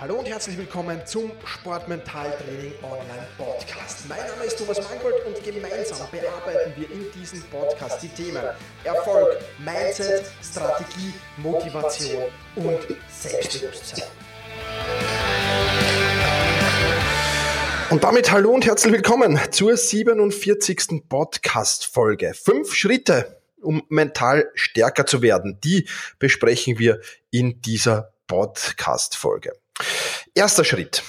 Hallo und herzlich willkommen zum Sportmentaltraining Online Podcast. Mein Name ist Thomas Mangold und gemeinsam bearbeiten wir in diesem Podcast die Themen Erfolg, Mindset, Strategie, Motivation und Selbstbewusstsein. Und damit hallo und herzlich willkommen zur 47. Podcast-Folge. Fünf Schritte, um mental stärker zu werden, die besprechen wir in dieser Podcast-Folge. Erster Schritt.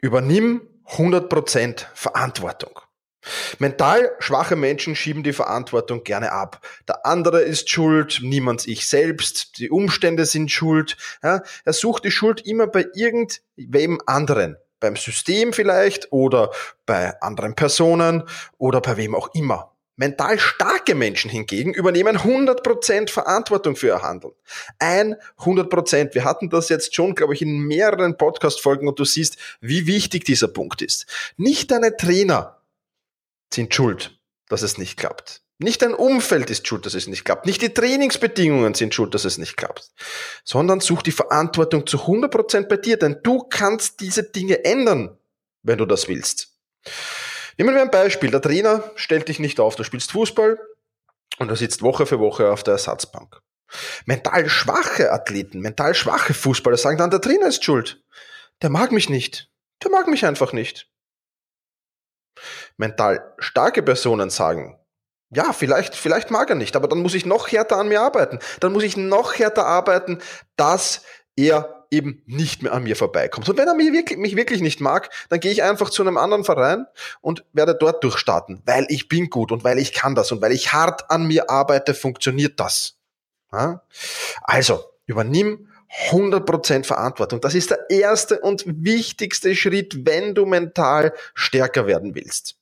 Übernimm 100% Verantwortung. Mental schwache Menschen schieben die Verantwortung gerne ab. Der andere ist schuld, niemand ich selbst, die Umstände sind schuld. Ja, er sucht die Schuld immer bei irgendwem anderen. Beim System vielleicht oder bei anderen Personen oder bei wem auch immer. Mental starke Menschen hingegen übernehmen 100% Verantwortung für ihr Handeln. 100%. Wir hatten das jetzt schon, glaube ich, in mehreren Podcast-Folgen und du siehst, wie wichtig dieser Punkt ist. Nicht deine Trainer sind schuld, dass es nicht klappt. Nicht dein Umfeld ist schuld, dass es nicht klappt. Nicht die Trainingsbedingungen sind schuld, dass es nicht klappt. Sondern such die Verantwortung zu 100% bei dir, denn du kannst diese Dinge ändern, wenn du das willst. Nehmen wir ein Beispiel. Der Trainer stellt dich nicht auf. Du spielst Fußball und er sitzt Woche für Woche auf der Ersatzbank. Mental schwache Athleten, mental schwache Fußballer sagen dann, der Trainer ist schuld. Der mag mich nicht. Der mag mich einfach nicht. Mental starke Personen sagen, ja, vielleicht, vielleicht mag er nicht, aber dann muss ich noch härter an mir arbeiten. Dann muss ich noch härter arbeiten, dass er eben nicht mehr an mir vorbeikommt. Und wenn er mich wirklich, mich wirklich nicht mag, dann gehe ich einfach zu einem anderen Verein und werde dort durchstarten, weil ich bin gut und weil ich kann das und weil ich hart an mir arbeite, funktioniert das. Ja? Also, übernimm 100% Verantwortung. Das ist der erste und wichtigste Schritt, wenn du mental stärker werden willst.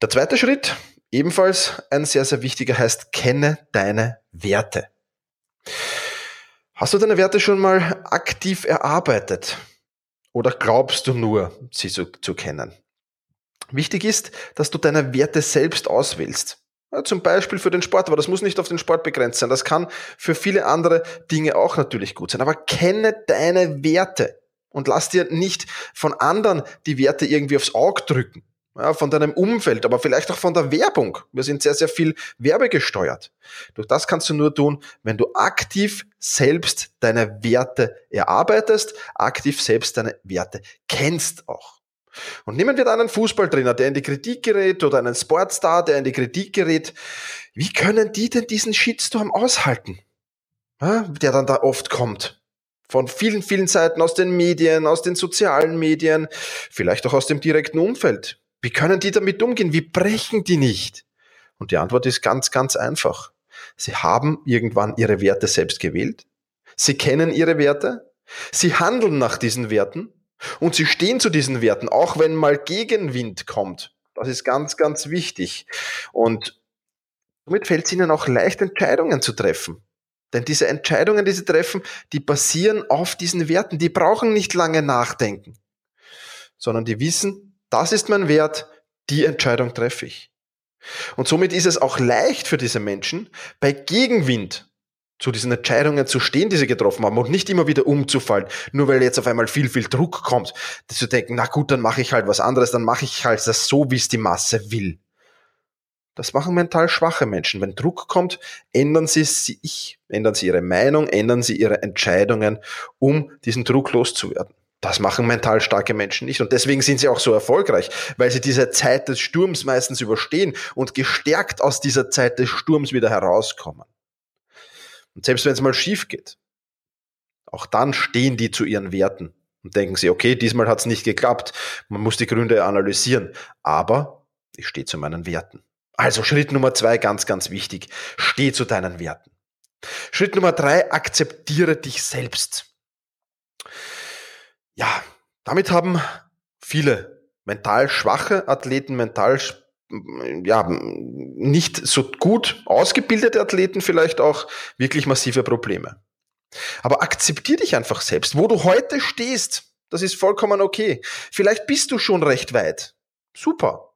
Der zweite Schritt, ebenfalls ein sehr, sehr wichtiger, heißt, kenne deine Werte. Hast du deine Werte schon mal aktiv erarbeitet? Oder glaubst du nur, sie zu, zu kennen? Wichtig ist, dass du deine Werte selbst auswählst. Ja, zum Beispiel für den Sport, aber das muss nicht auf den Sport begrenzt sein. Das kann für viele andere Dinge auch natürlich gut sein. Aber kenne deine Werte und lass dir nicht von anderen die Werte irgendwie aufs Auge drücken ja, von deinem Umfeld, aber vielleicht auch von der Werbung. Wir sind sehr, sehr viel werbegesteuert. Durch das kannst du nur tun, wenn du aktiv selbst deine Werte erarbeitest, aktiv selbst deine Werte kennst auch. Und nehmen wir dann einen Fußballtrainer, der in die Kritik gerät oder einen Sportstar, der in die Kritik gerät. Wie können die denn diesen Shitstorm aushalten? Ja, der dann da oft kommt. Von vielen, vielen Seiten aus den Medien, aus den sozialen Medien, vielleicht auch aus dem direkten Umfeld. Wie können die damit umgehen? Wie brechen die nicht? Und die Antwort ist ganz, ganz einfach. Sie haben irgendwann ihre Werte selbst gewählt. Sie kennen ihre Werte. Sie handeln nach diesen Werten. Und sie stehen zu diesen Werten, auch wenn mal Gegenwind kommt. Das ist ganz, ganz wichtig. Und somit fällt es ihnen auch leicht, Entscheidungen zu treffen. Denn diese Entscheidungen, die sie treffen, die basieren auf diesen Werten. Die brauchen nicht lange nachdenken, sondern die wissen, das ist mein Wert, die Entscheidung treffe ich. Und somit ist es auch leicht für diese Menschen, bei Gegenwind zu diesen Entscheidungen zu stehen, die sie getroffen haben und nicht immer wieder umzufallen, nur weil jetzt auf einmal viel, viel Druck kommt, zu denken, na gut, dann mache ich halt was anderes, dann mache ich halt das so, wie es die Masse will. Das machen mental schwache Menschen. Wenn Druck kommt, ändern sie sich, ändern sie ihre Meinung, ändern sie ihre Entscheidungen, um diesen Druck loszuwerden. Das machen mental starke Menschen nicht. Und deswegen sind sie auch so erfolgreich, weil sie diese Zeit des Sturms meistens überstehen und gestärkt aus dieser Zeit des Sturms wieder herauskommen. Und selbst wenn es mal schief geht, auch dann stehen die zu ihren Werten und denken sie, okay, diesmal hat es nicht geklappt. Man muss die Gründe analysieren. Aber ich stehe zu meinen Werten. Also Schritt Nummer zwei, ganz, ganz wichtig. Steh zu deinen Werten. Schritt Nummer drei, akzeptiere dich selbst ja, damit haben viele mental schwache Athleten, mental ja, nicht so gut ausgebildete Athleten vielleicht auch wirklich massive Probleme. Aber akzeptier dich einfach selbst, wo du heute stehst. Das ist vollkommen okay. Vielleicht bist du schon recht weit. Super.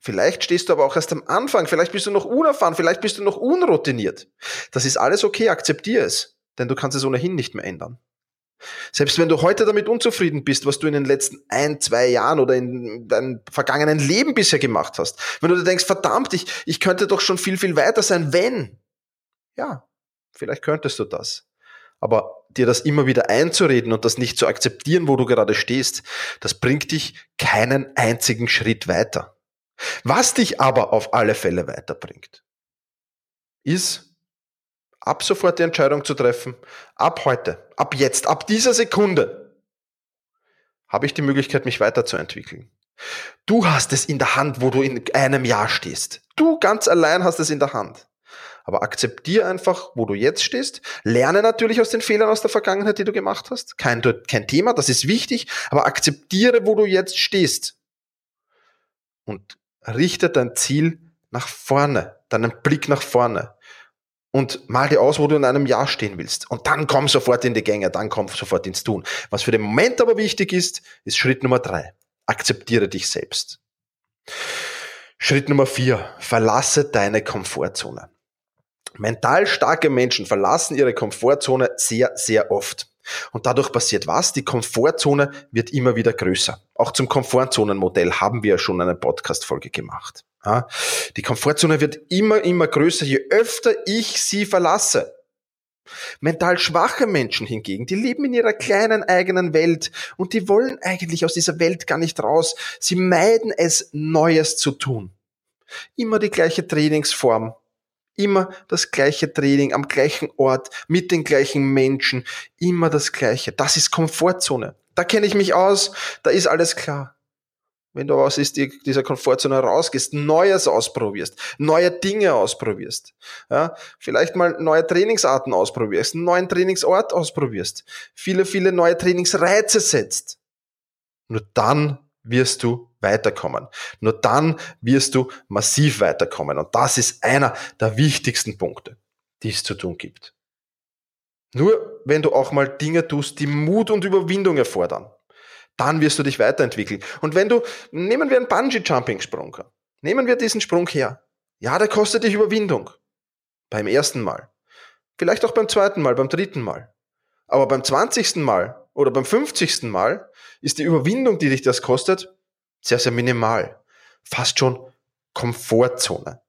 Vielleicht stehst du aber auch erst am Anfang. Vielleicht bist du noch unerfahren. Vielleicht bist du noch unroutiniert. Das ist alles okay. Akzeptier es. Denn du kannst es ohnehin nicht mehr ändern. Selbst wenn du heute damit unzufrieden bist, was du in den letzten ein, zwei Jahren oder in deinem vergangenen Leben bisher gemacht hast, wenn du dir denkst, verdammt, ich, ich könnte doch schon viel, viel weiter sein, wenn. Ja, vielleicht könntest du das. Aber dir das immer wieder einzureden und das nicht zu akzeptieren, wo du gerade stehst, das bringt dich keinen einzigen Schritt weiter. Was dich aber auf alle Fälle weiterbringt, ist ab sofort die Entscheidung zu treffen, ab heute, ab jetzt, ab dieser Sekunde habe ich die Möglichkeit, mich weiterzuentwickeln. Du hast es in der Hand, wo du in einem Jahr stehst. Du ganz allein hast es in der Hand. Aber akzeptiere einfach, wo du jetzt stehst. Lerne natürlich aus den Fehlern aus der Vergangenheit, die du gemacht hast. Kein, kein Thema, das ist wichtig. Aber akzeptiere, wo du jetzt stehst. Und richte dein Ziel nach vorne, deinen Blick nach vorne und mal dir aus, wo du in einem Jahr stehen willst. Und dann komm sofort in die Gänge, dann komm sofort ins Tun. Was für den Moment aber wichtig ist, ist Schritt Nummer drei. Akzeptiere dich selbst. Schritt Nummer vier. Verlasse deine Komfortzone. Mental starke Menschen verlassen ihre Komfortzone sehr, sehr oft. Und dadurch passiert was? Die Komfortzone wird immer wieder größer. Auch zum Komfortzonenmodell haben wir ja schon eine Podcast-Folge gemacht. Ja, die Komfortzone wird immer, immer größer, je öfter ich sie verlasse. Mental schwache Menschen hingegen, die leben in ihrer kleinen eigenen Welt und die wollen eigentlich aus dieser Welt gar nicht raus. Sie meiden es, Neues zu tun. Immer die gleiche Trainingsform, immer das gleiche Training am gleichen Ort, mit den gleichen Menschen, immer das gleiche. Das ist Komfortzone. Da kenne ich mich aus, da ist alles klar wenn du aus dieser Komfortzone rausgehst, Neues ausprobierst, neue Dinge ausprobierst, ja, vielleicht mal neue Trainingsarten ausprobierst, einen neuen Trainingsort ausprobierst, viele, viele neue Trainingsreize setzt. Nur dann wirst du weiterkommen. Nur dann wirst du massiv weiterkommen. Und das ist einer der wichtigsten Punkte, die es zu tun gibt. Nur wenn du auch mal Dinge tust, die Mut und Überwindung erfordern, dann wirst du dich weiterentwickeln. Und wenn du, nehmen wir einen Bungee-Jumping-Sprung, nehmen wir diesen Sprung her. Ja, der kostet dich Überwindung. Beim ersten Mal. Vielleicht auch beim zweiten Mal, beim dritten Mal. Aber beim zwanzigsten Mal oder beim fünfzigsten Mal ist die Überwindung, die dich das kostet, sehr, sehr minimal. Fast schon Komfortzone.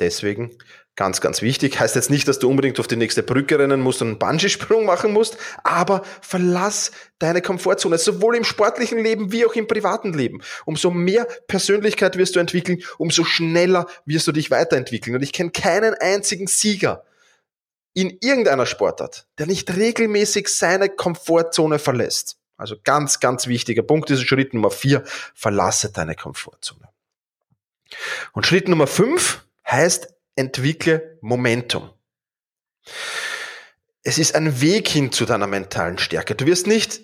Deswegen Ganz, ganz wichtig. Heißt jetzt nicht, dass du unbedingt auf die nächste Brücke rennen musst und einen Bungee-Sprung machen musst, aber verlass deine Komfortzone, sowohl im sportlichen Leben wie auch im privaten Leben. Umso mehr Persönlichkeit wirst du entwickeln, umso schneller wirst du dich weiterentwickeln. Und ich kenne keinen einzigen Sieger in irgendeiner Sportart, der nicht regelmäßig seine Komfortzone verlässt. Also ganz, ganz wichtiger Punkt ist Schritt Nummer vier. Verlasse deine Komfortzone. Und Schritt Nummer fünf heißt, entwickle Momentum. Es ist ein Weg hin zu deiner mentalen Stärke. Du wirst nicht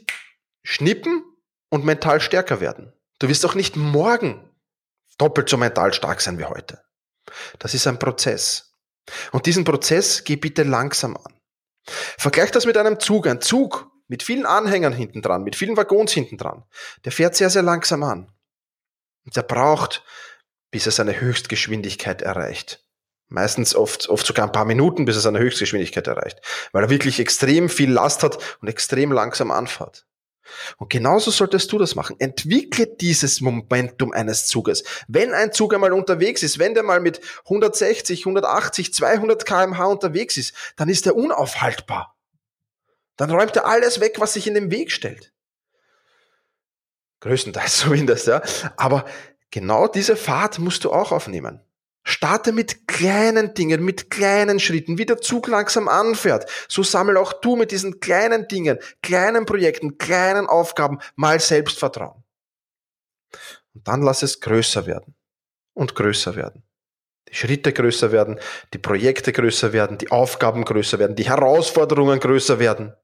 schnippen und mental stärker werden. Du wirst auch nicht morgen doppelt so mental stark sein wie heute. Das ist ein Prozess. Und diesen Prozess geh bitte langsam an. Vergleich das mit einem Zug. Ein Zug mit vielen Anhängern hinten dran, mit vielen Waggons hinten dran, der fährt sehr, sehr langsam an. Und der braucht, bis er seine Höchstgeschwindigkeit erreicht. Meistens oft, oft sogar ein paar Minuten, bis er seine Höchstgeschwindigkeit erreicht. Weil er wirklich extrem viel Last hat und extrem langsam anfährt. Und genauso solltest du das machen. Entwickle dieses Momentum eines Zuges. Wenn ein Zug einmal unterwegs ist, wenn der mal mit 160, 180, 200 kmh unterwegs ist, dann ist er unaufhaltbar. Dann räumt er alles weg, was sich in den Weg stellt. Größtenteils zumindest, ja. Aber genau diese Fahrt musst du auch aufnehmen. Starte mit kleinen Dingen, mit kleinen Schritten, wie der Zug langsam anfährt. So sammel auch du mit diesen kleinen Dingen, kleinen Projekten, kleinen Aufgaben mal Selbstvertrauen. Und dann lass es größer werden und größer werden. Die Schritte größer werden, die Projekte größer werden, die Aufgaben größer werden, die Herausforderungen größer werden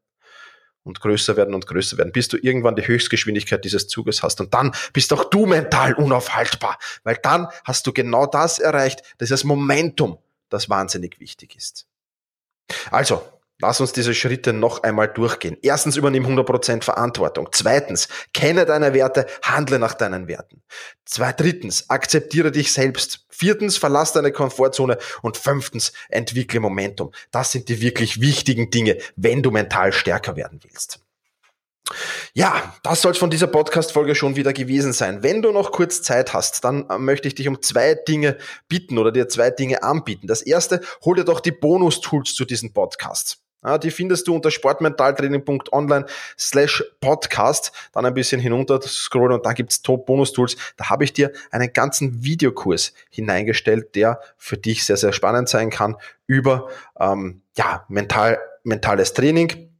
und größer werden und größer werden, bis du irgendwann die Höchstgeschwindigkeit dieses Zuges hast. Und dann bist auch du mental unaufhaltbar, weil dann hast du genau das erreicht, das ist das Momentum, das wahnsinnig wichtig ist. Also, Lass uns diese Schritte noch einmal durchgehen. Erstens, übernimm 100% Verantwortung. Zweitens, kenne deine Werte, handle nach deinen Werten. Drittens, akzeptiere dich selbst. Viertens, verlass deine Komfortzone. Und fünftens, entwickle Momentum. Das sind die wirklich wichtigen Dinge, wenn du mental stärker werden willst. Ja, das soll es von dieser Podcast-Folge schon wieder gewesen sein. Wenn du noch kurz Zeit hast, dann äh, möchte ich dich um zwei Dinge bitten oder dir zwei Dinge anbieten. Das erste, hol dir doch die Bonus-Tools zu diesem Podcast. Die findest du unter sportmentaltraining.online slash podcast. Dann ein bisschen hinunter scrollen und da gibt's Top-Bonus-Tools. Da habe ich dir einen ganzen Videokurs hineingestellt, der für dich sehr, sehr spannend sein kann über ähm, ja, mental, mentales Training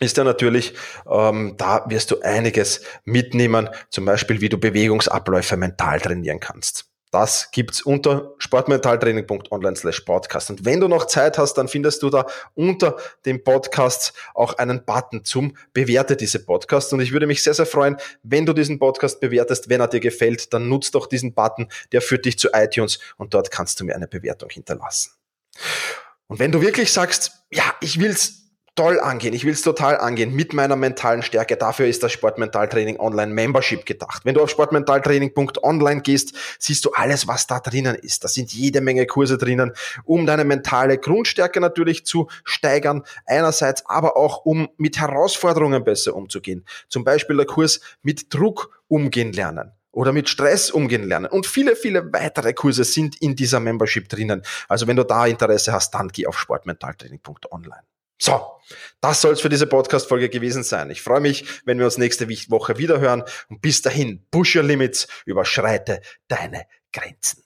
ist ja natürlich, ähm, da wirst du einiges mitnehmen, zum Beispiel wie du Bewegungsabläufe mental trainieren kannst. Das gibt's unter sportmentaltraining.online slash podcast. Und wenn du noch Zeit hast, dann findest du da unter dem Podcast auch einen Button zum Bewerte diese Podcast. Und ich würde mich sehr, sehr freuen, wenn du diesen Podcast bewertest. Wenn er dir gefällt, dann nutzt doch diesen Button, der führt dich zu iTunes und dort kannst du mir eine Bewertung hinterlassen. Und wenn du wirklich sagst, ja, ich will's toll angehen, ich will es total angehen mit meiner mentalen Stärke. Dafür ist das Sportmentaltraining Online Membership gedacht. Wenn du auf sportmentaltraining.online gehst, siehst du alles, was da drinnen ist. Da sind jede Menge Kurse drinnen, um deine mentale Grundstärke natürlich zu steigern. Einerseits, aber auch um mit Herausforderungen besser umzugehen. Zum Beispiel der Kurs mit Druck umgehen lernen oder mit Stress umgehen lernen. Und viele, viele weitere Kurse sind in dieser Membership drinnen. Also wenn du da Interesse hast, dann geh auf sportmentaltraining.online. So, das soll es für diese Podcast-Folge gewesen sein. Ich freue mich, wenn wir uns nächste Woche wiederhören. Und bis dahin, push your limits, überschreite deine Grenzen.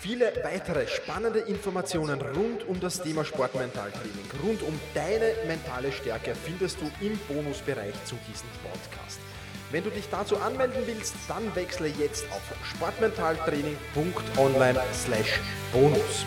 Viele weitere spannende Informationen rund um das Thema Sportmentaltraining, rund um deine mentale Stärke findest du im Bonusbereich zu diesem Podcast. Wenn du dich dazu anmelden willst, dann wechsle jetzt auf sportmentaltraining.online/bonus.